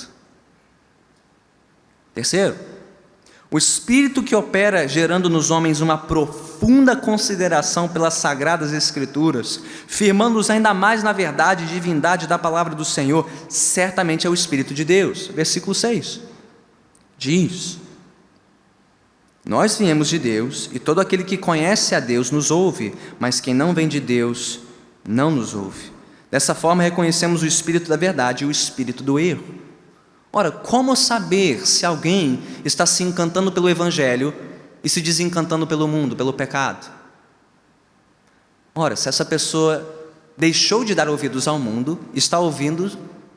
Terceiro, o Espírito que opera gerando nos homens uma profunda consideração pelas sagradas Escrituras, firmando-os ainda mais na verdade e divindade da palavra do Senhor, certamente é o Espírito de Deus. Versículo 6 diz: Nós viemos de Deus e todo aquele que conhece a Deus nos ouve, mas quem não vem de Deus não nos ouve. Dessa forma reconhecemos o Espírito da verdade e o Espírito do erro. Ora, como saber se alguém está se encantando pelo Evangelho e se desencantando pelo mundo, pelo pecado? Ora, se essa pessoa deixou de dar ouvidos ao mundo, está ouvindo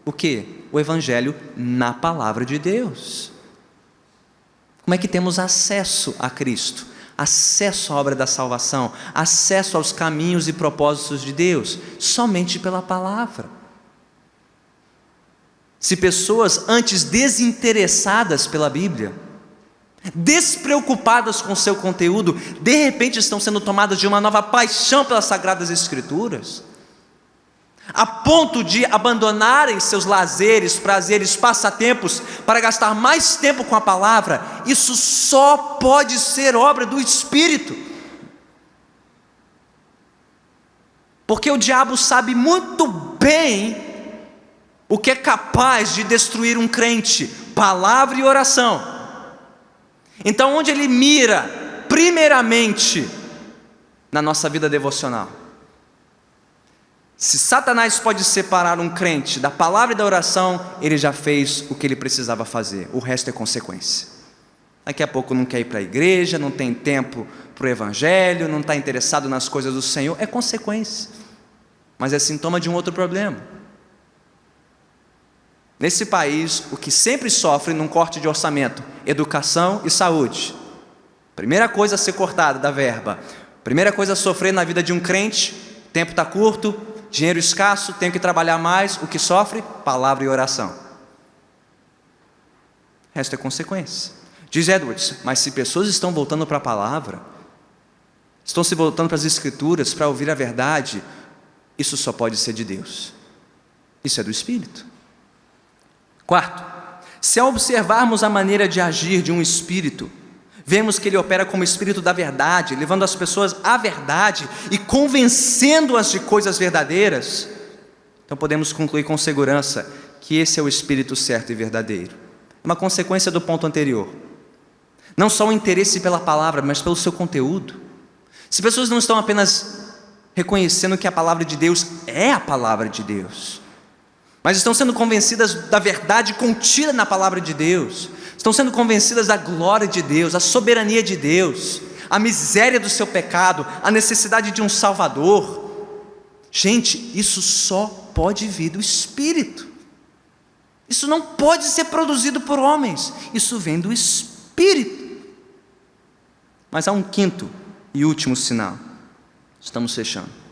o que? O Evangelho na palavra de Deus. Como é que temos acesso a Cristo? Acesso à obra da salvação, acesso aos caminhos e propósitos de Deus, somente pela palavra. Se pessoas antes desinteressadas pela Bíblia, despreocupadas com seu conteúdo, de repente estão sendo tomadas de uma nova paixão pelas Sagradas Escrituras, a ponto de abandonarem seus lazeres, prazeres, passatempos, para gastar mais tempo com a palavra, isso só pode ser obra do Espírito. Porque o diabo sabe muito bem o que é capaz de destruir um crente? Palavra e oração. Então, onde ele mira, primeiramente, na nossa vida devocional. Se Satanás pode separar um crente da palavra e da oração, ele já fez o que ele precisava fazer, o resto é consequência. Daqui a pouco não quer ir para a igreja, não tem tempo para o evangelho, não está interessado nas coisas do Senhor, é consequência, mas é sintoma de um outro problema. Nesse país, o que sempre sofre num corte de orçamento: educação e saúde. Primeira coisa a ser cortada da verba. Primeira coisa a sofrer na vida de um crente: tempo está curto, dinheiro escasso, tenho que trabalhar mais. O que sofre? Palavra e oração. O resto é consequência. Diz Edwards, mas se pessoas estão voltando para a palavra, estão se voltando para as Escrituras para ouvir a verdade, isso só pode ser de Deus. Isso é do Espírito. Quarto, se observarmos a maneira de agir de um espírito, vemos que ele opera como espírito da verdade, levando as pessoas à verdade e convencendo-as de coisas verdadeiras, então podemos concluir com segurança que esse é o espírito certo e verdadeiro. Uma consequência do ponto anterior. Não só o interesse pela palavra, mas pelo seu conteúdo. Se pessoas não estão apenas reconhecendo que a palavra de Deus é a palavra de Deus, mas estão sendo convencidas da verdade contida na palavra de Deus, estão sendo convencidas da glória de Deus, a soberania de Deus, a miséria do seu pecado, a necessidade de um Salvador. Gente, isso só pode vir do Espírito. Isso não pode ser produzido por homens, isso vem do Espírito. Mas há um quinto e último sinal. Estamos fechando.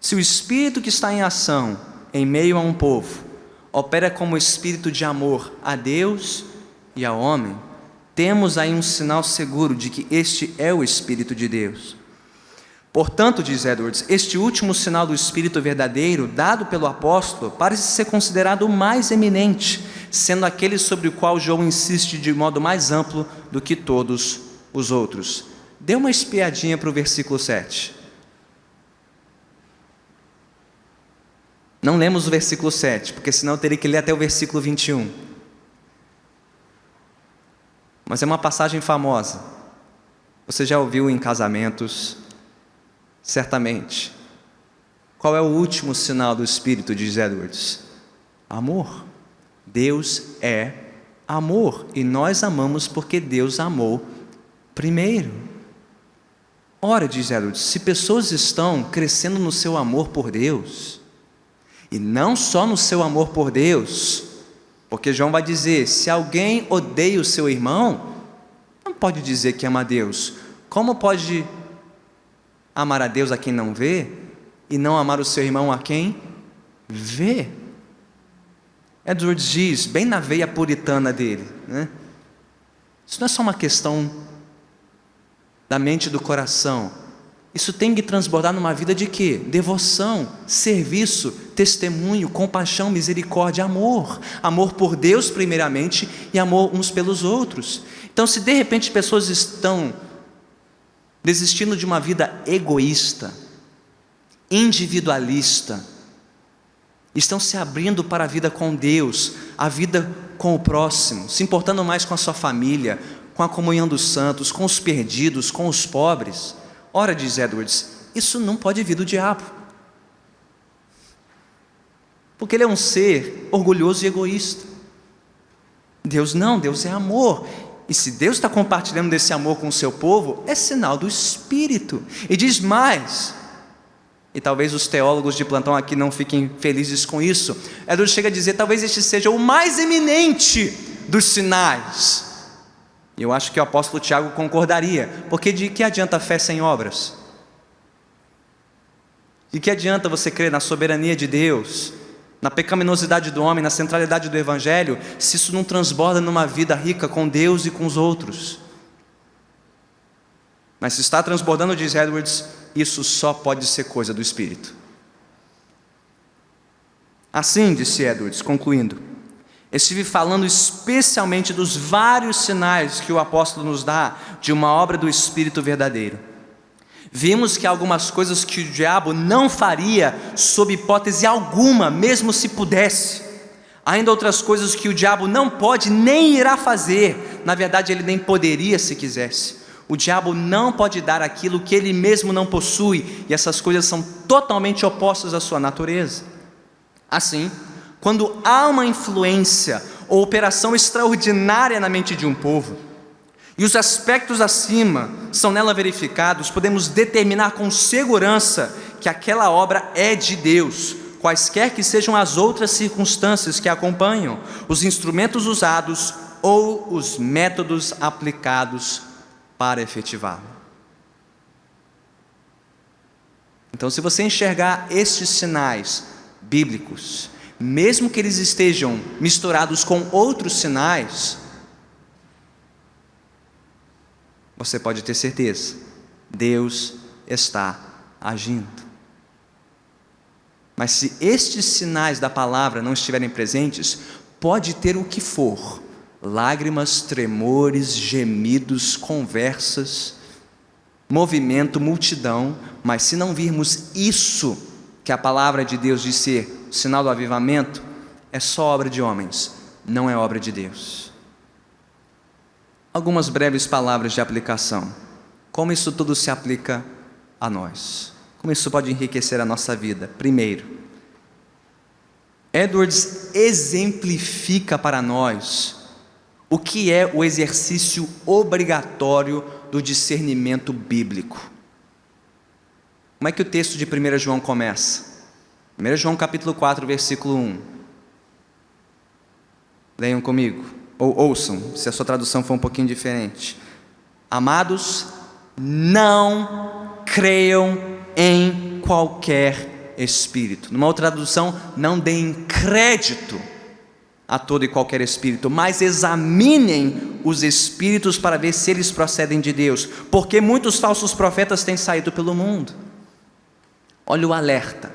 Se o espírito que está em ação em meio a um povo opera como espírito de amor a Deus e ao homem, temos aí um sinal seguro de que este é o Espírito de Deus. Portanto, diz Edwards, este último sinal do Espírito verdadeiro, dado pelo apóstolo, parece ser considerado o mais eminente, sendo aquele sobre o qual João insiste de modo mais amplo do que todos os outros. Dê uma espiadinha para o versículo 7. Não lemos o versículo 7, porque senão eu teria que ler até o versículo 21. Mas é uma passagem famosa. Você já ouviu em casamentos, certamente. Qual é o último sinal do Espírito, diz Edwards? Amor. Deus é amor e nós amamos porque Deus amou primeiro. Ora, diz Edwards, se pessoas estão crescendo no seu amor por Deus, e não só no seu amor por Deus, porque João vai dizer: se alguém odeia o seu irmão, não pode dizer que ama a Deus. Como pode amar a Deus a quem não vê e não amar o seu irmão a quem vê? Edwards diz, bem na veia puritana dele, né? Isso não é só uma questão da mente e do coração, isso tem que transbordar numa vida de quê? Devoção, serviço, testemunho, compaixão, misericórdia, amor. Amor por Deus, primeiramente, e amor uns pelos outros. Então, se de repente pessoas estão desistindo de uma vida egoísta, individualista, estão se abrindo para a vida com Deus, a vida com o próximo, se importando mais com a sua família, com a comunhão dos santos, com os perdidos, com os pobres Ora, diz Edwards, isso não pode vir do diabo. Porque ele é um ser orgulhoso e egoísta. Deus não, Deus é amor. E se Deus está compartilhando desse amor com o seu povo, é sinal do Espírito. E diz mais, e talvez os teólogos de plantão aqui não fiquem felizes com isso. Edwards chega a dizer: talvez este seja o mais eminente dos sinais eu acho que o apóstolo Tiago concordaria, porque de que adianta a fé sem obras? De que adianta você crer na soberania de Deus, na pecaminosidade do homem, na centralidade do Evangelho, se isso não transborda numa vida rica com Deus e com os outros? Mas se está transbordando, diz Edwards, isso só pode ser coisa do Espírito. Assim, disse Edwards, concluindo, estive falando especialmente dos vários sinais que o apóstolo nos dá de uma obra do Espírito verdadeiro. Vimos que algumas coisas que o diabo não faria, sob hipótese alguma, mesmo se pudesse. Ainda outras coisas que o diabo não pode nem irá fazer, na verdade, ele nem poderia se quisesse. O diabo não pode dar aquilo que ele mesmo não possui, e essas coisas são totalmente opostas à sua natureza. Assim, quando há uma influência ou operação extraordinária na mente de um povo, e os aspectos acima são nela verificados, podemos determinar com segurança que aquela obra é de Deus, quaisquer que sejam as outras circunstâncias que acompanham, os instrumentos usados ou os métodos aplicados para efetivá-lo. Então, se você enxergar estes sinais bíblicos, mesmo que eles estejam misturados com outros sinais, você pode ter certeza, Deus está agindo. Mas se estes sinais da palavra não estiverem presentes, pode ter o que for: lágrimas, tremores, gemidos, conversas, movimento, multidão, mas se não virmos isso que a palavra de Deus diz ser o sinal do avivamento é só obra de homens, não é obra de Deus. Algumas breves palavras de aplicação. Como isso tudo se aplica a nós? Como isso pode enriquecer a nossa vida? Primeiro, Edwards exemplifica para nós o que é o exercício obrigatório do discernimento bíblico. Como é que o texto de 1 João começa? 1 João capítulo 4, versículo 1. Leiam comigo, ou ouçam, se a sua tradução for um pouquinho diferente. Amados, não creiam em qualquer espírito. Numa outra tradução, não deem crédito a todo e qualquer espírito, mas examinem os espíritos para ver se eles procedem de Deus, porque muitos falsos profetas têm saído pelo mundo. Olha o alerta.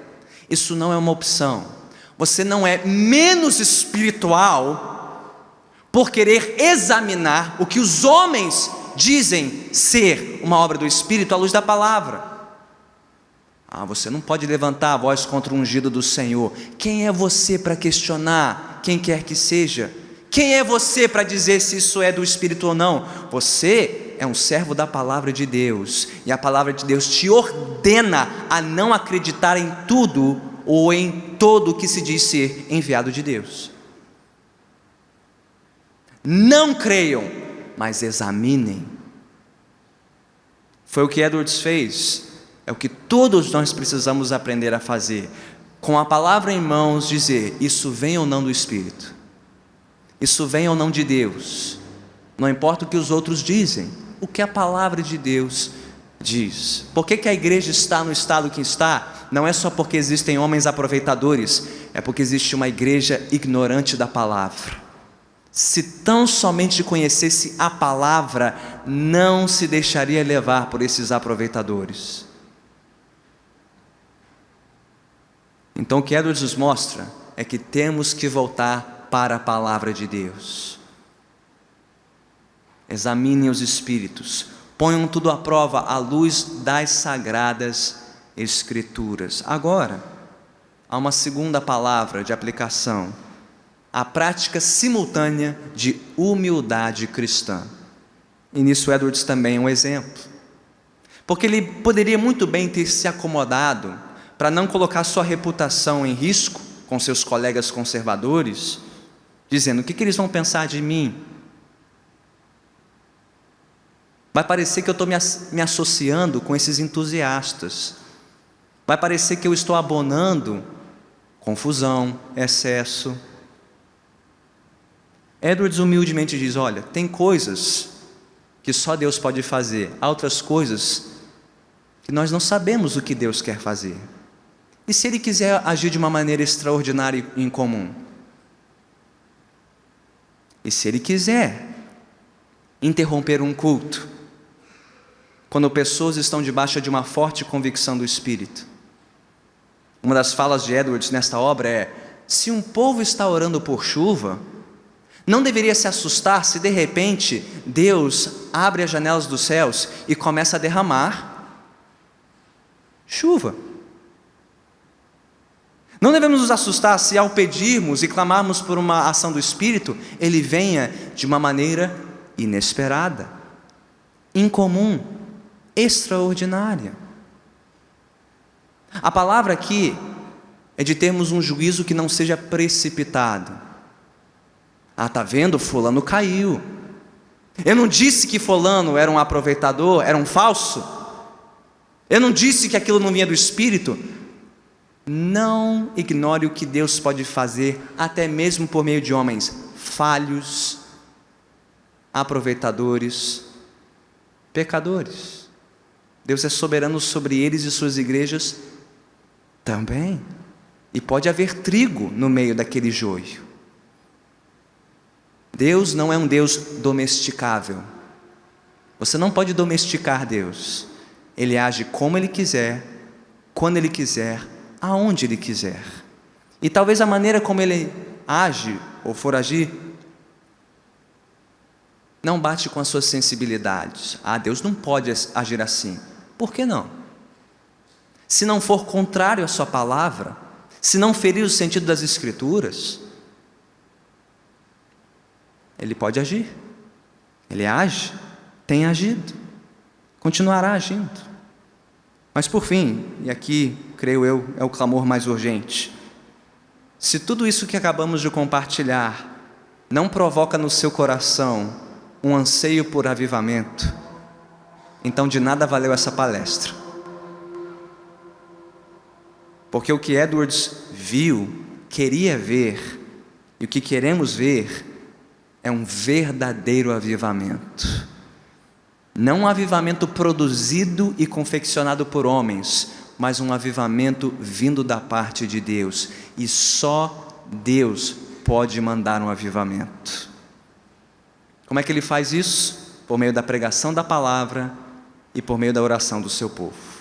Isso não é uma opção. Você não é menos espiritual por querer examinar o que os homens dizem ser uma obra do Espírito à luz da palavra. Ah, você não pode levantar a voz contra o ungido do Senhor. Quem é você para questionar quem quer que seja? Quem é você para dizer se isso é do Espírito ou não? Você é um servo da palavra de Deus, e a palavra de Deus te ordena a não acreditar em tudo ou em todo o que se diz ser enviado de Deus. Não creiam, mas examinem. Foi o que Edwards fez, é o que todos nós precisamos aprender a fazer. Com a palavra em mãos, dizer: Isso vem ou não do Espírito isso vem ou não de Deus, não importa o que os outros dizem, o que a palavra de Deus diz. Por que, que a igreja está no estado que está? Não é só porque existem homens aproveitadores, é porque existe uma igreja ignorante da palavra. se tão somente conhecesse a palavra, não se deixaria levar por esses aproveitadores. Então, o que Edwards nos mostra é que temos que voltar para a palavra de Deus. Examinem os espíritos, ponham tudo à prova à luz das sagradas Escrituras. Agora, há uma segunda palavra de aplicação: a prática simultânea de humildade cristã. E nisso Edwards também é um exemplo. Porque ele poderia muito bem ter se acomodado para não colocar sua reputação em risco com seus colegas conservadores, dizendo: o que, que eles vão pensar de mim? Vai parecer que eu estou me associando com esses entusiastas. Vai parecer que eu estou abonando confusão, excesso. Edwards humildemente diz: olha, tem coisas que só Deus pode fazer, há outras coisas que nós não sabemos o que Deus quer fazer. E se Ele quiser agir de uma maneira extraordinária e incomum? E se Ele quiser interromper um culto, quando pessoas estão debaixo de uma forte convicção do Espírito? Uma das falas de Edwards nesta obra é: se um povo está orando por chuva, não deveria se assustar se de repente Deus abre as janelas dos céus e começa a derramar chuva. Não devemos nos assustar se, ao pedirmos e clamarmos por uma ação do Espírito, ele venha de uma maneira inesperada, incomum, extraordinária. A palavra aqui é de termos um juízo que não seja precipitado. Ah, tá vendo? Fulano caiu. Eu não disse que Fulano era um aproveitador, era um falso. Eu não disse que aquilo não vinha do Espírito. Não ignore o que Deus pode fazer, até mesmo por meio de homens falhos, aproveitadores, pecadores. Deus é soberano sobre eles e suas igrejas também. E pode haver trigo no meio daquele joio. Deus não é um Deus domesticável. Você não pode domesticar Deus. Ele age como Ele quiser, quando Ele quiser, aonde Ele quiser. E talvez a maneira como Ele age ou for agir não bate com as suas sensibilidades. Ah, Deus não pode agir assim. Por que não? Se não for contrário à Sua palavra, se não ferir o sentido das Escrituras, Ele pode agir. Ele age, tem agido, continuará agindo. Mas por fim, e aqui, creio eu, é o clamor mais urgente. Se tudo isso que acabamos de compartilhar não provoca no seu coração um anseio por avivamento, então de nada valeu essa palestra. Porque o que Edwards viu, queria ver, e o que queremos ver, é um verdadeiro avivamento. Não um avivamento produzido e confeccionado por homens, mas um avivamento vindo da parte de Deus. E só Deus pode mandar um avivamento. Como é que ele faz isso? Por meio da pregação da palavra e por meio da oração do seu povo.